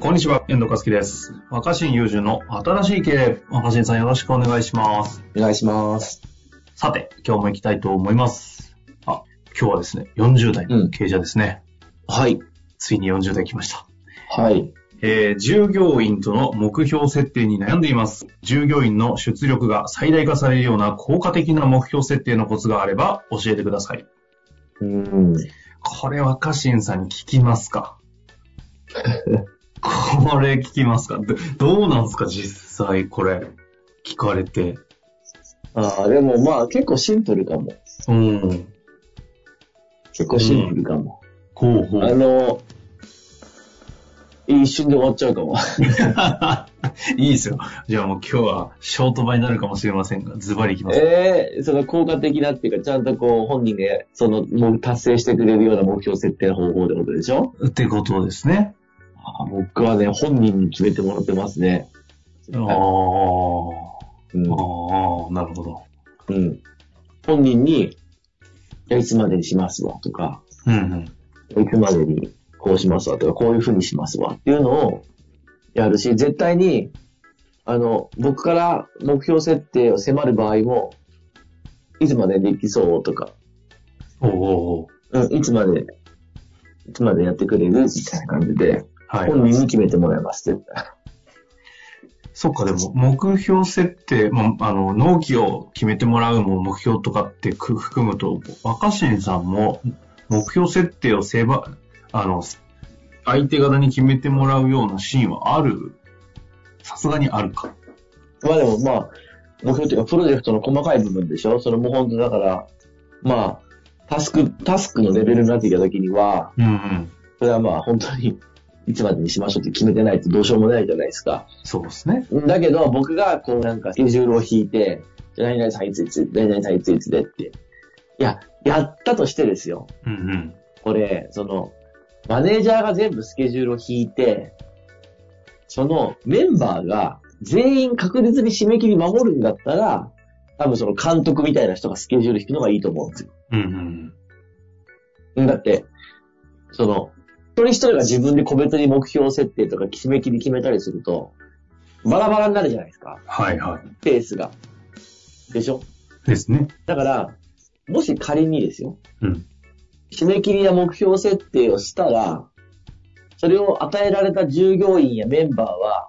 こんにちは、遠藤和樹です。若新友人の新しい経営。若新さんよろしくお願いします。お願いします。さて、今日も行きたいと思います。あ、今日はですね、40代の経営者ですね。はい。ついに40代来ました。はい。えー従業員との目標設定に悩んでいます。従業員の出力が最大化されるような効果的な目標設定のコツがあれば教えてください。うん。これ若新さんに聞きますか？これ聞きますか？どどうなんですか？実際これ聞かれて。ああ、でもまあ結構シンプルかも。うん。結構シンプルかも。ほうほあう。の、一瞬で終わっちゃうかも。いいですよ。じゃあもう今日はショート場になるかもしれませんが、ズバリいきます。ええその効果的なっていうか、ちゃんとこう本人がそのもう達成してくれるような目標設定の方法ってことでしょ？ってことですね。あ僕はね、本人に決めてもらってますね。ああ、うん。ああ、なるほど。うん。本人に、いつまでにしますわとか、うんうん。いつまでにこうしますわとか、こういうふうにしますわっていうのをやるし、絶対に、あの、僕から目標設定を迫る場合も、いつまでできそうとか、おうおうおううん、いつまで、いつまでやってくれるみたいな感じで、はい。本人に決めてもらいます、絶対。そっか、でも、目標設定、まあ、あの、納期を決めてもらうも目標とかってく含むと、若新さんも目標設定をせば、あの、相手方に決めてもらうようなシーンはある？さすがにあるか。まあでもまあ、目標っていうか、プロジェクトの細かい部分でしょ？それも本当だから、まあ、タスク、タスクのレベルになってきたときには、うんうん。それはまあ本当に、いつまでにしましょうって決めてないとどうしようもないじゃないですか。そうですね。だけど、僕がこうなんかスケジュールを引いて、じゃあ何々さんいついつ、何々さんいついつでって。いや、やったとしてですよ。うんうん。これ、その、マネージャーが全部スケジュールを引いて、そのメンバーが全員確実に締め切り守るんだったら、多分その監督みたいな人がスケジュール引くのがいいと思うんですよ。うんうん。だって、その、一人一人が自分で個別に目標設定とか締め切り決めたりすると、バラバラになるじゃないですか。はいはい。ペースが。でしょ？ですね。だから、もし仮にですよ、うん。締め切りや目標設定をしたら、それを与えられた従業員やメンバーは、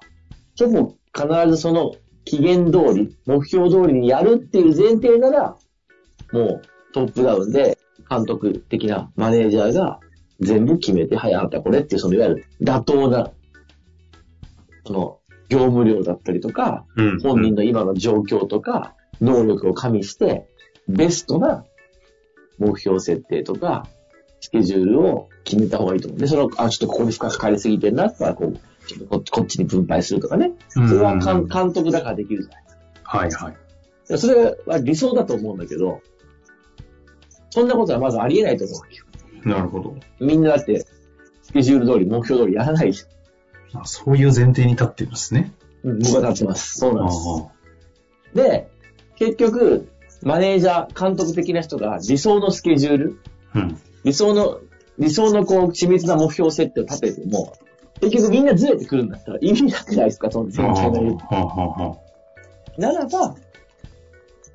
ほぼ必ずその期限通り、目標通りにやるっていう前提なら、もうトップダウンで監督的なマネージャーが全部決めて、はい、あなたこれっていう、そのいわゆる妥当な、その、業務量だったりとか、うん。本人の今の状況とか、能力を加味して、ベストな目標設定とか、スケジュールを決めた方がいいと思う。で、その、あ、ちょっとここに負荷かかりすぎてんなったら、こう、ちょっとこっちに分配するとかね。うんそれは監監督だからできるじゃないですか。はいはい。それは理想だと思うんだけど、そんなことはまずありえないと思うわけよ。なるほど。みんなだって、スケジュール通り、目標通りやらないじあそういう前提に立ってるんですね。ゃん。うん、僕は立ちます。そうなんです。あで、結局、マネージャー、監督的な人が理想のスケジュール、あうん。理想の、理想のこう、緻密な目標設定を立てても、結局みんなずれてくるんだったら意味なくないですかその全体の。はあはあはならば、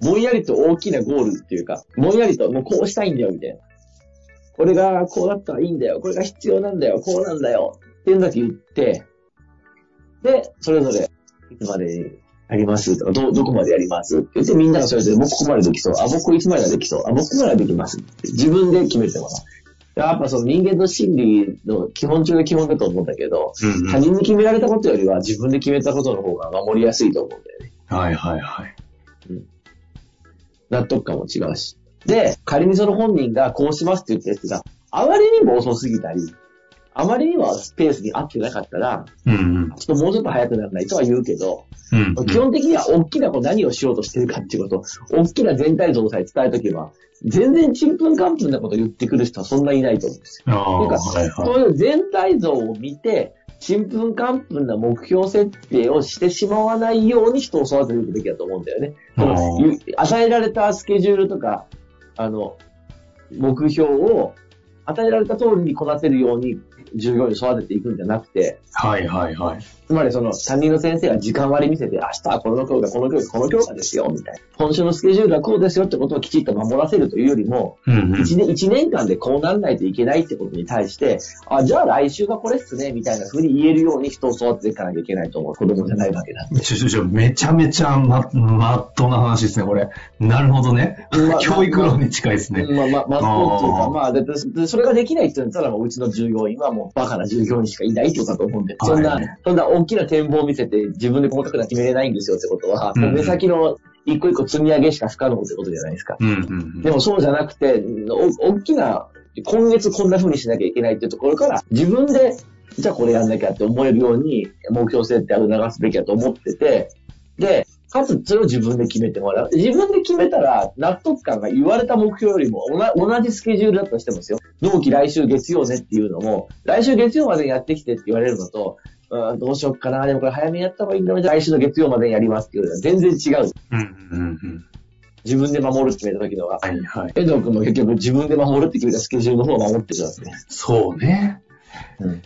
ぼんやりと大きなゴールっていうか、ぼんやりともうこうしたいんだよ、みたいな。これがこうだったらいいんだよ、これが必要なんだよ、こうなんだよ、っていうのだけ言って、で、それぞれ、いつまでにやります？とか、ど、どこまでやります？って言って、みんながそれぞれ、僕ここまでできそう、あ、僕いつまでができそう、あ、僕ここまではできます。って自分で決めてもらう。やっぱその人間の心理の基本中の基本だと思うんだけど、うんうん。他人に決められたことよりは自分で決めたことの方が守りやすいと思うんだよね。はいはいはい。納得感も違うし。で、仮にその本人がこうしますって言ったやつがあまりにも遅すぎたり、あまりにもスペースに合ってなかったら、うんうん。ちょっともうちょっと早くならないとは言うけど、うんうん。基本的には大きなこう何をしようとしてるかっていうこと、大きな全体像さえ伝えとけば、全然ちんぷんかんぷんなこと言ってくる人はそんないないと思うんですよ。とか、はいはい。そういう全体像を見て、ちんぷんかんぷんな目標設定をしてしまわないように人を育てるべきだと思うんだよね。与えられたスケジュールとか、あの、目標を与えられた通りにこなせるように従業員を育てていくんじゃなくて、はいはいはい。つまりその担任の先生が時間割り見せて、明日はこの教科、この教科、この教科ですよ、みたいな。今週のスケジュールはこうですよってことをきちっと守らせるというよりも、うんうん。一年、一年間でこうなんないといけないってことに対して、あ、じゃあ来週がこれっすね、みたいな風に言えるように人を育てていかなきゃいけないと思う。子供じゃないわけだ。ちょちょちょ、めちゃめちゃま、まっとうな話ですね、これ。なるほどね。まあ教育論に近いですね。まあまあ、まあ、そうっていうか、まあ、だってでそれができないって言ったら、もううちの従業員はもうバカな従業員しかいないってことだと思うんで、そんはいな、そんな大きな展望を見せて自分で細かくな決めれないんですよってことは、うん目先の一個一個積み上げしか不可能ってことじゃないですか。うんうんうん。でもそうじゃなくて、お大きな、今月こんな風にしなきゃいけないっていうところから、自分で、じゃあこれやんなきゃって思えるように、目標設定を促すべきだと思ってて、で、かつそれを自分で決めてもらう。自分で決めたら、納得感が言われた目標よりも同同じスケジュールだとしてもですよ。納期来週月曜ねっていうのも、来週月曜までにやってきてって言われるのと、うんどうしよっかな、でもこれ早めにやった方がいいんだろう来週の月曜までにやりますっていうのは全然違う。うんうんうん。自分で守るって決めた時のは。はいはい。遠藤君も結局自分で守るって決めたスケジュールの方を守ってるわけね。そうね。うん。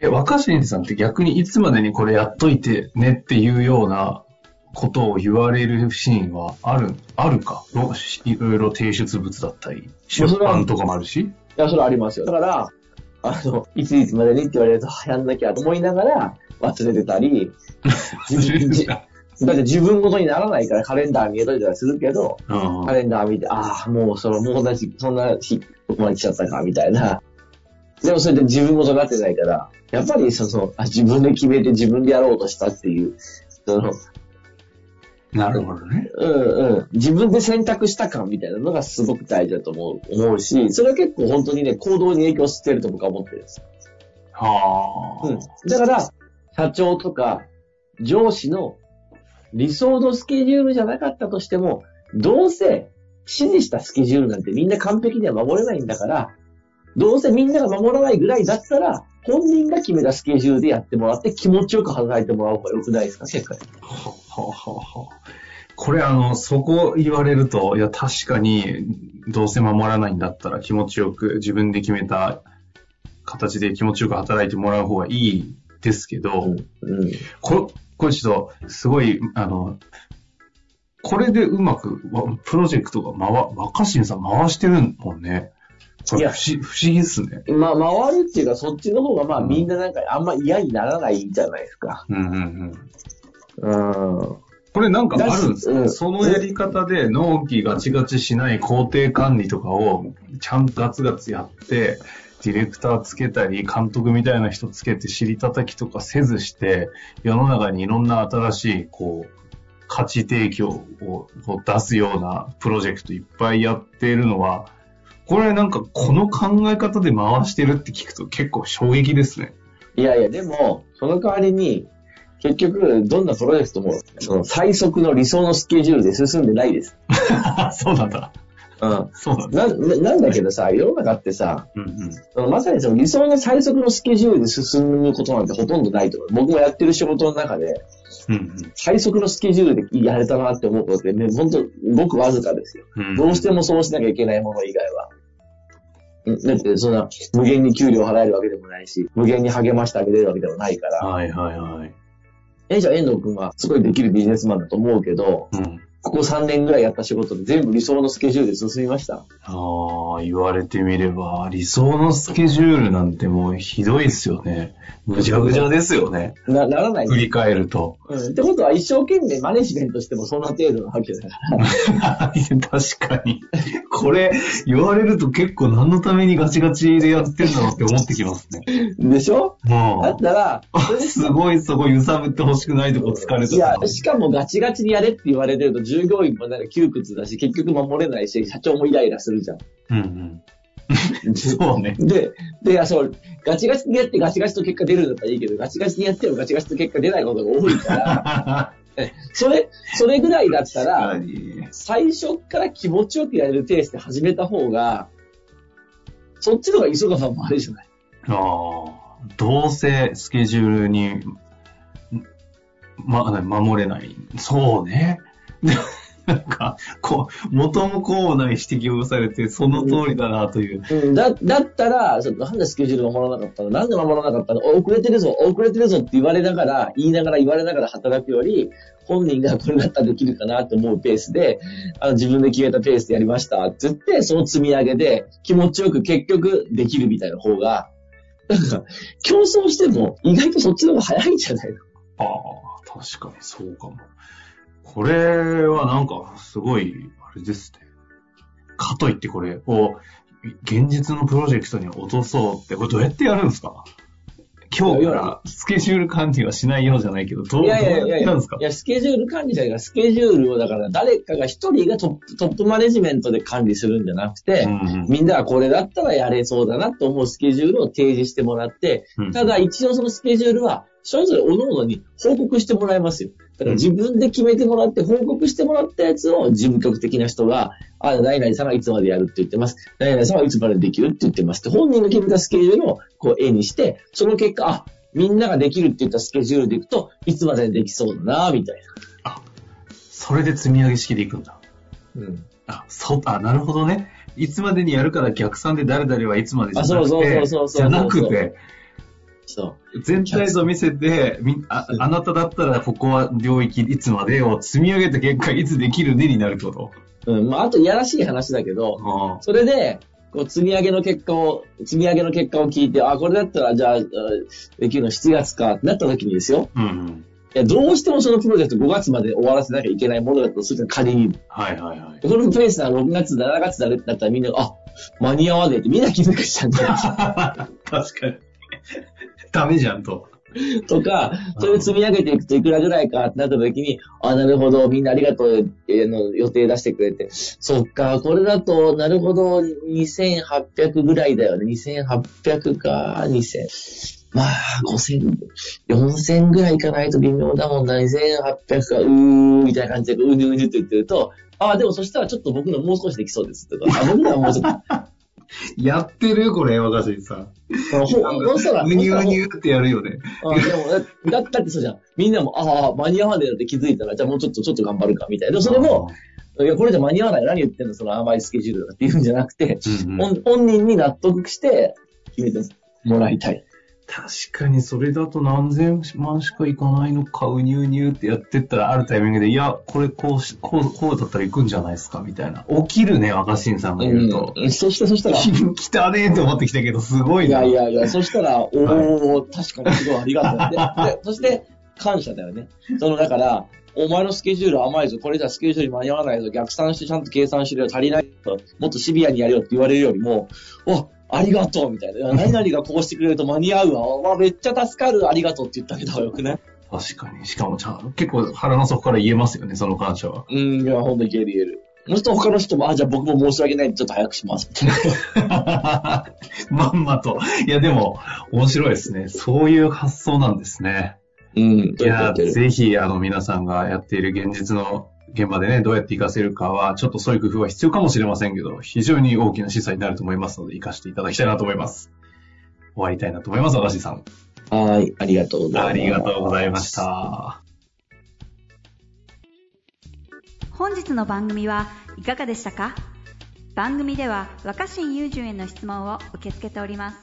え、若新さんって逆にいつまでにこれやっといてねっていうようなことを言われるシーンはある、あるか？ろいろいろ提出物だったり、出版とかもあるし？いや、それはありますよ。だから、あの、いついつまでにって言われると、あやんなきゃと思いながら忘れてたり、だって自分ごとにならないからカレンダー見えといたりするけど、うんカレンダー見て、ああ、もうその、もう同じ、そんな日、ここまで来ちゃったか、みたいな。でもそれで自分ごとになってないから、やっぱりその、あ自分で決めて自分でやろうとしたっていう、その、なるほどね。うんうん。自分で選択した感みたいなのがすごく大事だと思う、思うし、それは結構本当にね、行動に影響してると僕は思ってるんです。はあ。うん。だから、社長とか上司の理想のスケジュールじゃなかったとしても、どうせ指示したスケジュールなんてみんな完璧には守れないんだから、どうせみんなが守らないぐらいだったら、本人が決めたスケジュールでやってもらって気持ちよく働いてもらう方が良くないですか、結果。ははははこれあの、そこ言われると、いや確かに、どうせ守らないんだったら気持ちよく、自分で決めた形で気持ちよく働いてもらう方がいいですけど、うん。これ、これちょっと、すごい、あの、これでうまく、わプロジェクトが回、若新さん回してるもんね。こいやれ不思議っすね。まあ、回るっていうか、そっちの方が、まあ、うんみんななんか、あんま嫌にならないじゃないですか。うんうんうん。うん。これなんかあるんですか、うんそのやり方で納期ガチガチしない工程管理とかをちゃんとガツガツやって、ディレクターつけたり、監督みたいな人つけて尻叩きとかせずして、世の中にいろんな新しい、こう、価値提供を出すようなプロジェクトいっぱいやっているのは、これなんかこの考え方で回してるって聞くと結構衝撃ですね。いやいや、でも、その代わりに、結局、どんなプロジェクトも、その最速の理想のスケジュールで進んでないです。そうなんだ。うん。そうなんだ。な、ななんだけどさ、世の中ってさ、うんうん。まさにその理想の最速のスケジュールで進むことなんてほとんどないと思う。僕もやってる仕事の中で、うん最速のスケジュールでやれたなって思うことってね、本当ごくわずかですよ。うんうん。どうしてもそうしなきゃいけないもの以外は。うんだって、そんな、無限に給料払えるわけでもないし、無限に励ましてあげれるわけでもないから。はいはいはい。え、じゃあ遠藤くんはすごいできるビジネスマンだと思うけど、うん。ここ3年ぐらいやった仕事で全部理想のスケジュールで進みました。ああ、言われてみれば、理想のスケジュールなんてもうひどいですよね。ぐちゃぐちゃですよね。な、ならない。振り返ると。うん。ってことは一生懸命マネジメントしてもそんな程度なわけだから。確かに。これ、言われると結構何のためにガチガチでやってんだろうって思ってきますね。でしょ？だもったら、すごいそこ揺さぶってほしくないとこ疲れたいや、しかもガチガチにやれって言われてると従業員もなんか窮屈だし、結局守れないし、社長もイライラするじゃん。うんうん。そうね。で、で、あそう、ガチガチにやってガチガチと結果出るんだったらいいけど、ガチガチにやってもガチガチと結果出ないことが多いから、えそれ、それぐらいだったら、最初から気持ちよくやれるペースで始めた方が、そっちの方が磯川さんもあれじゃない？ああ、どうせスケジュールに、ま、守れない。そうね。で なんか、こう、元もこうもない指摘をされて、その通りだなという。うん、だ、だったら、ちょっとなんでスケジュール守らなかったの？なんで守らなかったの？遅れてるぞ、遅れてるぞって言われながら、言いながら言われながら働くより、本人がこれだったらできるかなと思うペースで、あの自分で決めたペースでやりましたって言って、その積み上げで気持ちよく結局できるみたいな方が、なんか、競争しても意外とそっちの方が早いんじゃないの？ああ、確かにそうかも。これはなんか、すごい、あれですね。かといってこれを、現実のプロジェクトに落とそうって、これどうやってやるんですか？今日からスケジュール管理はしないようじゃないけど、どういやいやいやいややってやるんですか？いや、スケジュール管理じゃないから、スケジュールをだから誰かが一人がトップ、トップマネジメントで管理するんじゃなくて、うんうん。みんながこれだったらやれそうだなと思うスケジュールを提示してもらって、うん。ただ一応そのスケジュールは、それぞれ各々に報告してもらいますよ。だから自分で決めてもらって、報告してもらったやつを事務局的な人が、あ、何々さんがいつまでやるって言ってます。何々さんはいつまでできるって言ってますって、本人が決めたスケジュールをこう絵にして、その結果、あ、みんなができるって言ったスケジュールでいくと、いつまでにできそうだな、みたいそれで積み上げ式でいくんだ。な。うん。あ、そう、あ、なるほどね。いつまでにやるから逆算で誰々はいつまでじゃなくて、そうそうそうそうじゃなくて、そう。全体像見せて、みああなただったらここは領域いつまでを積み上げた結果いつできるねになること。うん。まあ、あと、いやらしい話だけど、あそれで、こう、積み上げの結果を、積み上げの結果を聞いて、あ、これだったら、じゃあ、あできるの7月かってなった時にですよ。うんうん。いや、どうしてもそのプロジェクト5月まで終わらせなきゃいけないものだとすると仮に、はいはいはい。このペースは6月、7月だねってなったらみんな、あ、間に合わねえってみんな気づくしちゃうんだよ。確かに。ダメじゃんと。とか、それを積み上げていくといくらぐらいかってなった時に、あ、なるほど、みんなありがとう、えーの予定出してくれて、そっか、これだと、なるほど、2800ぐらいだよね。2800か、2000。まあ、5000、4000ぐらいいかないと微妙だもんな、2800か、うー、みたいな感じで、うにゅうにゅって言ってると、あ、でもそしたらちょっと僕のもう少しできそうですとか、あ、僕のはもうちょっと、やってる？これ、若新さん。ほほんしたら、うにゅうにゅうってやるよね。あでもだ、だだってそうじゃん。みんなも、ああ、間に合わねえなって気づいたら、じゃあもうちょっと、ちょっと頑張るか、みたいな。それも、いや、これじゃ間に合わない。何言ってんの？その甘いスケジュールとかって言うんじゃなくて、うんうん、本本人に納得して決めてもらいたい。確かにそれだと何千万しかいかないのか、うにゅうにゅうってやってったらあるタイミングで、いや、これこうし、こう、こうだったら行くんじゃないですか、みたいな。起きるね、若新さんが。言うと。うん。そして、そしたら、い来たねーと思ってきたけど、すごいな。やいやいや、そしたら、おー、確かにすごいありがとう。で、そして、感謝だよね。その、だから、お前のスケジュール甘いぞ、これじゃスケジュールに間に合わないぞ、逆算してちゃん。と計算しろよ、足りないと、もっとシビアにやるよって言われるよりも、お、ありがとうみたいな。何々がこうしてくれると間に合うわ。わめっちゃ助かる、ありがとうって言ってあげた方がよくね。確かに。しかもちゃん、結構腹の底から言えますよね、その感謝は。うん、いや、ほんといける言える。そうすると他の人も、あ、じゃあ僕も申し訳ないんでちょっと早くします。まんまと。いや、でも、面白いですね。そういう発想なんですね。うん、いや。ぜひ、あの、皆さんがやっている現実の現場でね、どうやって活かせるかは、ちょっとそういう工夫は必要かもしれませんけど、非常に大きな示唆になると思いますので、活かしていただきたいなと思います。終わりたいなと思います、私さん。はい、ありがとうございます。ありがとうございまし。た。本日の番組はいかがでしたか？番組では若新雄純への質問を受け付けております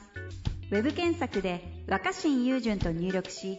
ウェブ検索で「若新雄純」と入力し